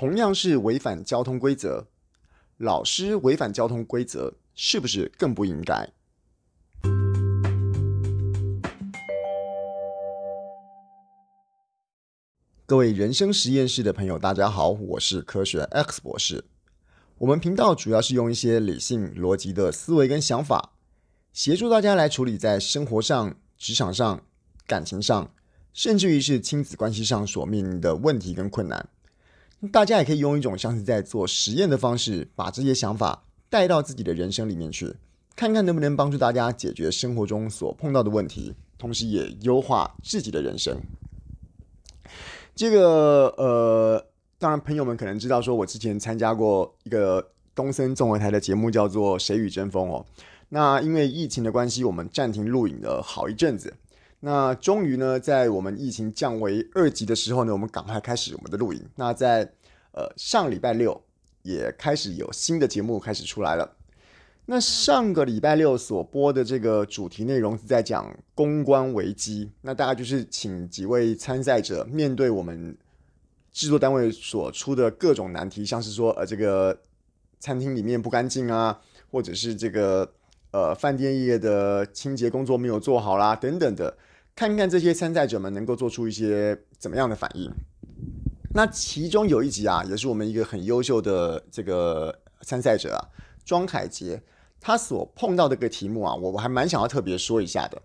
同样是违反交通规则，老师违反交通规则是不是更不应该？各位人生实验室的朋友，大家好，我是科学 X 博士。我们频道主要是用一些理性逻辑的思维跟想法，协助大家来处理在生活上、职场上、感情上，甚至于是亲子关系上所面临的问题跟困难。大家也可以用一种像是在做实验的方式，把这些想法带到自己的人生里面去，看看能不能帮助大家解决生活中所碰到的问题，同时也优化自己的人生。这个呃，当然朋友们可能知道，说我之前参加过一个东森综合台的节目，叫做《谁与争锋》哦。那因为疫情的关系，我们暂停录影了好一阵子。那终于呢，在我们疫情降为二级的时候呢，我们赶快开始我们的录影。那在呃上礼拜六也开始有新的节目开始出来了。那上个礼拜六所播的这个主题内容是在讲公关危机。那大概就是请几位参赛者面对我们制作单位所出的各种难题，像是说呃这个餐厅里面不干净啊，或者是这个呃饭店业的清洁工作没有做好啦等等的。看看这些参赛者们能够做出一些怎么样的反应。那其中有一集啊，也是我们一个很优秀的这个参赛者啊，庄凯杰，他所碰到的个题目啊，我我还蛮想要特别说一下的。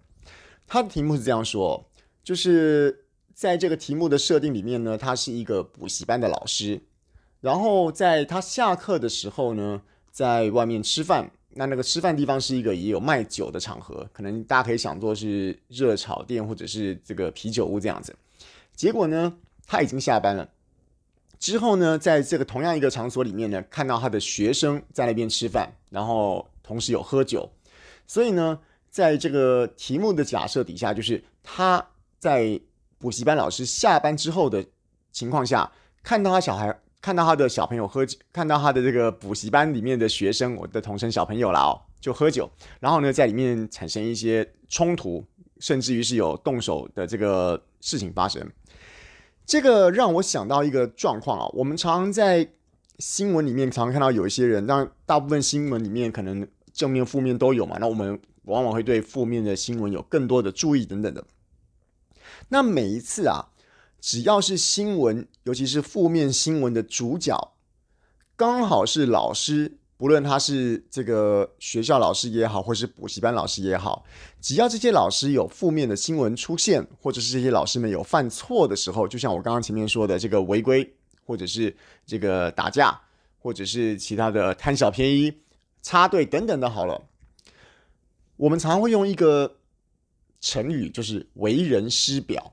他的题目是这样说，就是在这个题目的设定里面呢，他是一个补习班的老师，然后在他下课的时候呢，在外面吃饭。那那个吃饭地方是一个也有卖酒的场合，可能大家可以想做是热炒店或者是这个啤酒屋这样子。结果呢，他已经下班了。之后呢，在这个同样一个场所里面呢，看到他的学生在那边吃饭，然后同时有喝酒。所以呢，在这个题目的假设底下，就是他在补习班老师下班之后的情况下，看到他小孩。看到他的小朋友喝酒，看到他的这个补习班里面的学生，我的同生小朋友啦哦，就喝酒，然后呢，在里面产生一些冲突，甚至于是有动手的这个事情发生。这个让我想到一个状况啊，我们常在新闻里面常常看到有一些人，当然大部分新闻里面可能正面、负面都有嘛，那我们往往会对负面的新闻有更多的注意等等的。那每一次啊。只要是新闻，尤其是负面新闻的主角，刚好是老师，不论他是这个学校老师也好，或是补习班老师也好，只要这些老师有负面的新闻出现，或者是这些老师们有犯错的时候，就像我刚刚前面说的这个违规，或者是这个打架，或者是其他的贪小便宜、插队等等的，好了，我们常会用一个成语，就是为人师表。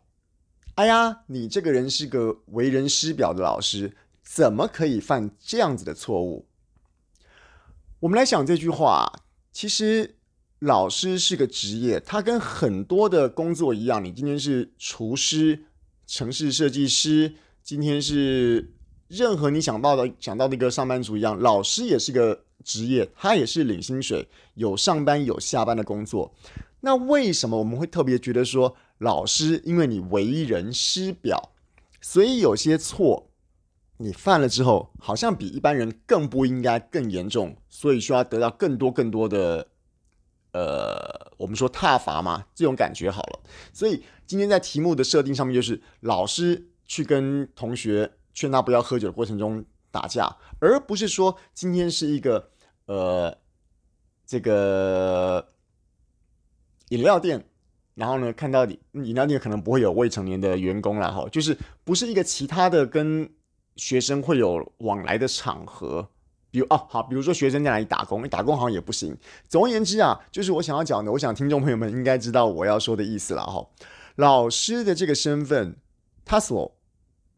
哎呀，你这个人是个为人师表的老师，怎么可以犯这样子的错误？我们来想这句话，其实老师是个职业，他跟很多的工作一样，你今天是厨师、城市设计师，今天是任何你想到的想到的一个上班族一样，老师也是个职业，他也是领薪水，有上班有下班的工作。那为什么我们会特别觉得说，老师，因为你为人师表，所以有些错你犯了之后，好像比一般人更不应该更严重，所以需要得到更多更多的，呃，我们说挞伐嘛，这种感觉好了。所以今天在题目的设定上面，就是老师去跟同学劝他不要喝酒的过程中打架，而不是说今天是一个呃这个饮料店。然后呢，看到你饮料店可能不会有未成年的员工了哈，就是不是一个其他的跟学生会有往来的场合，比如哦好，比如说学生在哪里打工，打工好像也不行。总而言之啊，就是我想要讲的，我想听众朋友们应该知道我要说的意思了哈。老师的这个身份，他所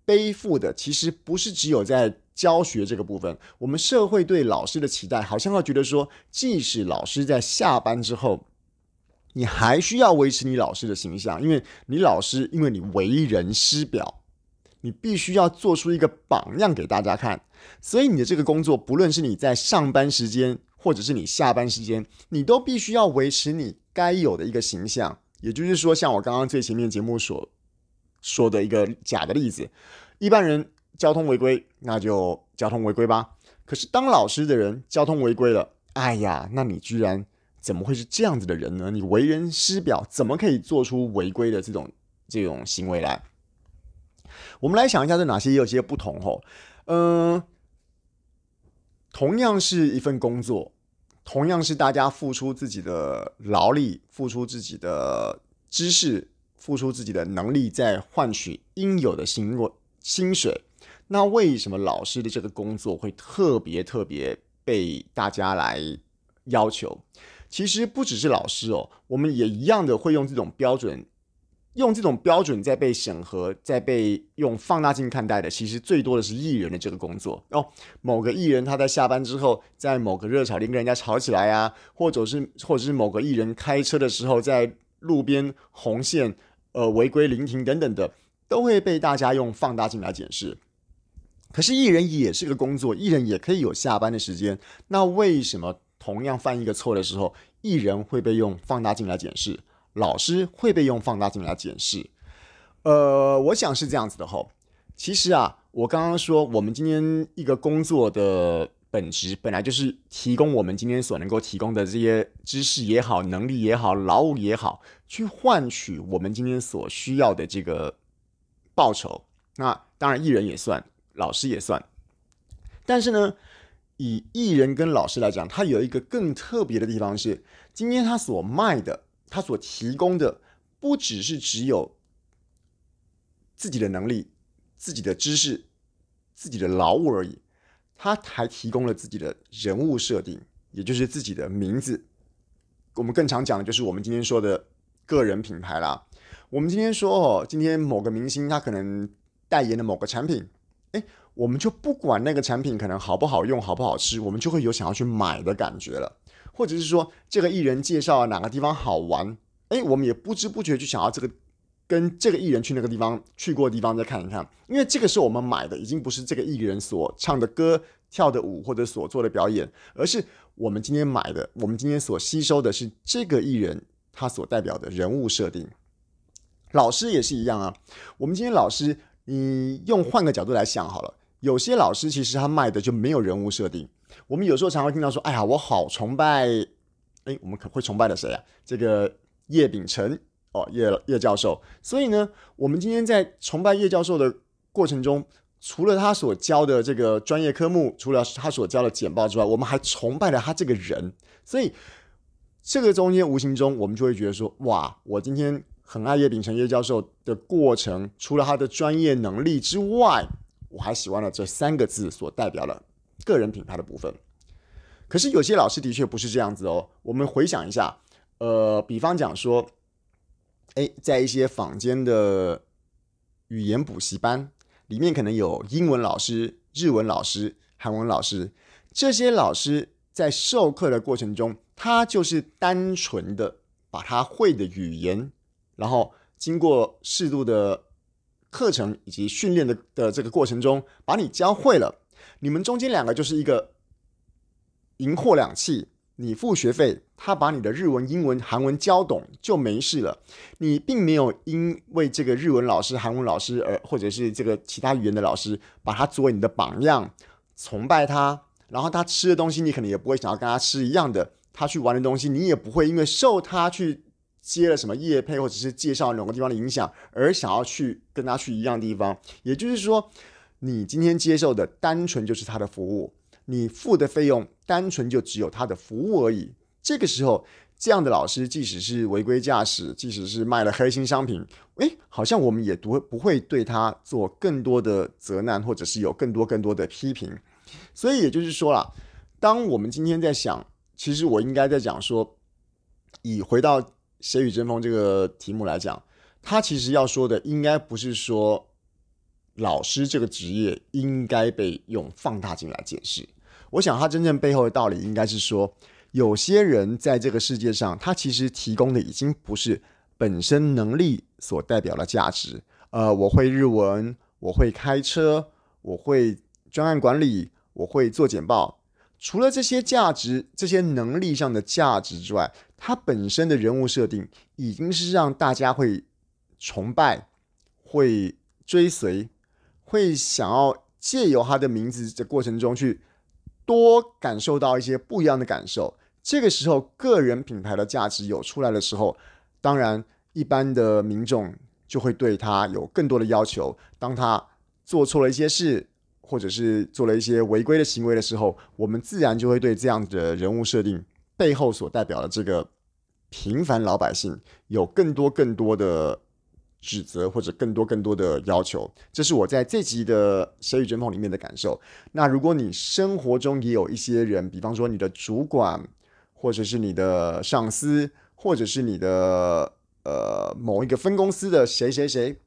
背负的其实不是只有在教学这个部分，我们社会对老师的期待，好像要觉得说，即使老师在下班之后。你还需要维持你老师的形象，因为你老师，因为你为人师表，你必须要做出一个榜样给大家看。所以你的这个工作，不论是你在上班时间，或者是你下班时间，你都必须要维持你该有的一个形象。也就是说，像我刚刚最前面节目所说的一个假的例子，一般人交通违规，那就交通违规吧。可是当老师的人交通违规了，哎呀，那你居然怎么会是这样子的人呢？你为人师表，怎么可以做出违规的这种这种行为来？我们来想一下，这哪些也有些不同哦。嗯、同样是一份工作，同样是大家付出自己的劳力，付出自己的知识，付出自己的能力，在换取应有的薪若薪水。那为什么老师的这个工作会特别特别被大家来要求？其实不只是老师哦，我们也一样的会用这种标准，用这种标准在被审核，在被用放大镜看待的。其实最多的是艺人的这个工作哦。某个艺人他在下班之后，在某个热炒店跟人家吵起来啊，或者是或者是某个艺人开车的时候在路边红线呃违规临停等等的，都会被大家用放大镜来检视。可是艺人也是个工作，艺人也可以有下班的时间。那为什么同样犯一个错的时候，艺人会被用放大镜来检视，老师会被用放大镜来检视？呃，我想是这样子的吼。其实啊，我刚刚说，我们今天一个工作的本质本来就是提供我们今天所能够提供的这些知识也好、能力也好、劳务也好，去换取我们今天所需要的这个报酬。那当然，艺人也算。老师也算，但是呢，以艺人跟老师来讲，他有一个更特别的地方是，今天他所卖的，他所提供的，不只是只有自己的能力、自己的知识、自己的劳务而已，他还提供了自己的人物设定，也就是自己的名字。我们更常讲的就是我们今天说的个人品牌啦。我们今天说哦，今天某个明星他可能代言的某个产品。哎，我们就不管那个产品可能好不好用、好不好吃，我们就会有想要去买的感觉了。或者是说，这个艺人介绍哪个地方好玩，哎，我们也不知不觉就想要这个跟这个艺人去那个地方去过的地方再看一看，因为这个是我们买的，已经不是这个艺人所唱的歌、跳的舞或者所做的表演，而是我们今天买的，我们今天所吸收的是这个艺人他所代表的人物设定。老师也是一样啊，我们今天老师。你用换个角度来想好了，有些老师其实他卖的就没有人物设定。我们有时候常会听到说：“哎呀，我好崇拜，哎，我们可会崇拜的谁啊？这个叶秉辰哦，叶叶教授。”所以呢，我们今天在崇拜叶教授的过程中，除了他所教的这个专业科目，除了他所教的简报之外，我们还崇拜了他这个人。所以这个中间无形中，我们就会觉得说：“哇，我今天。”很爱叶秉成叶教授的过程，除了他的专业能力之外，我还喜欢了这三个字所代表的个人品牌的部分。可是有些老师的确不是这样子哦。我们回想一下，呃，比方讲说，诶，在一些坊间的语言补习班里面，可能有英文老师、日文老师、韩文老师，这些老师在授课的过程中，他就是单纯的把他会的语言。然后经过适度的课程以及训练的的这个过程中，把你教会了。你们中间两个就是一个银货两訖，你付学费，他把你的日文、英文、韩文教懂就没事了。你并没有因为这个日文老师、韩文老师而或者是这个其他语言的老师，把他作为你的榜样，崇拜他。然后他吃的东西，你可能也不会想要跟他吃一样的。他去玩的东西，你也不会因为受他去。接了什么业配，或者是介绍某个地方的影响，而想要去跟他去一样的地方，也就是说，你今天接受的单纯就是他的服务，你付的费用单纯就只有他的服务而已。这个时候，这样的老师，即使是违规驾驶，即使是卖了黑心商品，诶，好像我们也不会不会对他做更多的责难，或者是有更多更多的批评。所以也就是说啦，当我们今天在想，其实我应该在讲说，以回到。谁与争锋这个题目来讲，他其实要说的应该不是说老师这个职业应该被用放大镜来检视。我想他真正背后的道理应该是说，有些人在这个世界上，他其实提供的已经不是本身能力所代表的价值。呃，我会日文，我会开车，我会专案管理，我会做简报。除了这些价值、这些能力上的价值之外，他本身的人物设定已经是让大家会崇拜、会追随、会想要借由他的名字的过程中去多感受到一些不一样的感受。这个时候，个人品牌的价值有出来的时候，当然一般的民众就会对他有更多的要求。当他做错了一些事，或者是做了一些违规的行为的时候，我们自然就会对这样的人物设定背后所代表的这个平凡老百姓有更多更多的指责，或者更多更多的要求。这是我在这集的《谁与争锋》里面的感受。那如果你生活中也有一些人，比方说你的主管，或者是你的上司，或者是你的呃某一个分公司的谁谁谁，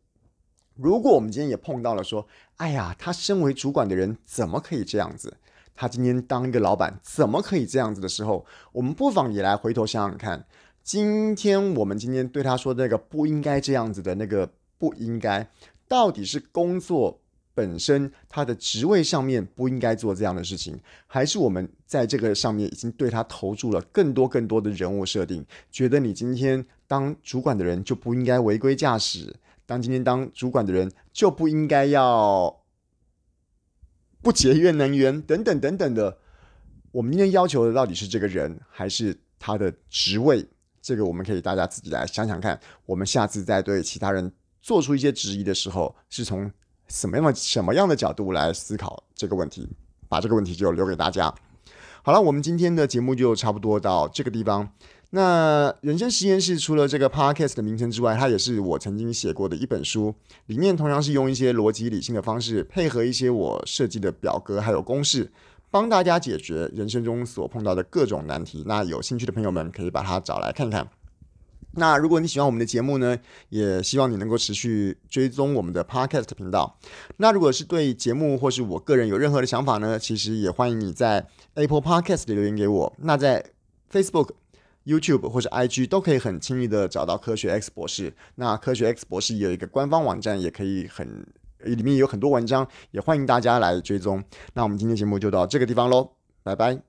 如果我们今天也碰到了说，哎呀，他身为主管的人怎么可以这样子？他今天当一个老板怎么可以这样子的时候，我们不妨也来回头想想看，今天我们今天对他说的那个不应该这样子的那个不应该，到底是工作？本身他的职位上面不应该做这样的事情，还是我们在这个上面已经对他投注了更多更多的人物设定，觉得你今天当主管的人就不应该违规驾驶，当今天当主管的人就不应该要不节约能源等等等等的。我们今天要求的到底是这个人，还是他的职位？这个我们可以大家自己来想想看。我们下次再对其他人做出一些质疑的时候，是从。什么样的什么样的角度来思考这个问题？把这个问题就留给大家。好了，我们今天的节目就差不多到这个地方。那人生实验室除了这个 podcast 的名称之外，它也是我曾经写过的一本书，里面同样是用一些逻辑理性的方式，配合一些我设计的表格还有公式，帮大家解决人生中所碰到的各种难题。那有兴趣的朋友们可以把它找来看看。那如果你喜欢我们的节目呢，也希望你能够持续追踪我们的 Podcast 频道。那如果是对节目或是我个人有任何的想法呢，其实也欢迎你在 Apple Podcast 里留言给我。那在 Facebook、YouTube 或者 IG 都可以很轻易的找到科学 X 博士。那科学 X 博士也有一个官方网站，也可以很里面有很多文章，也欢迎大家来追踪。那我们今天节目就到这个地方喽，拜拜。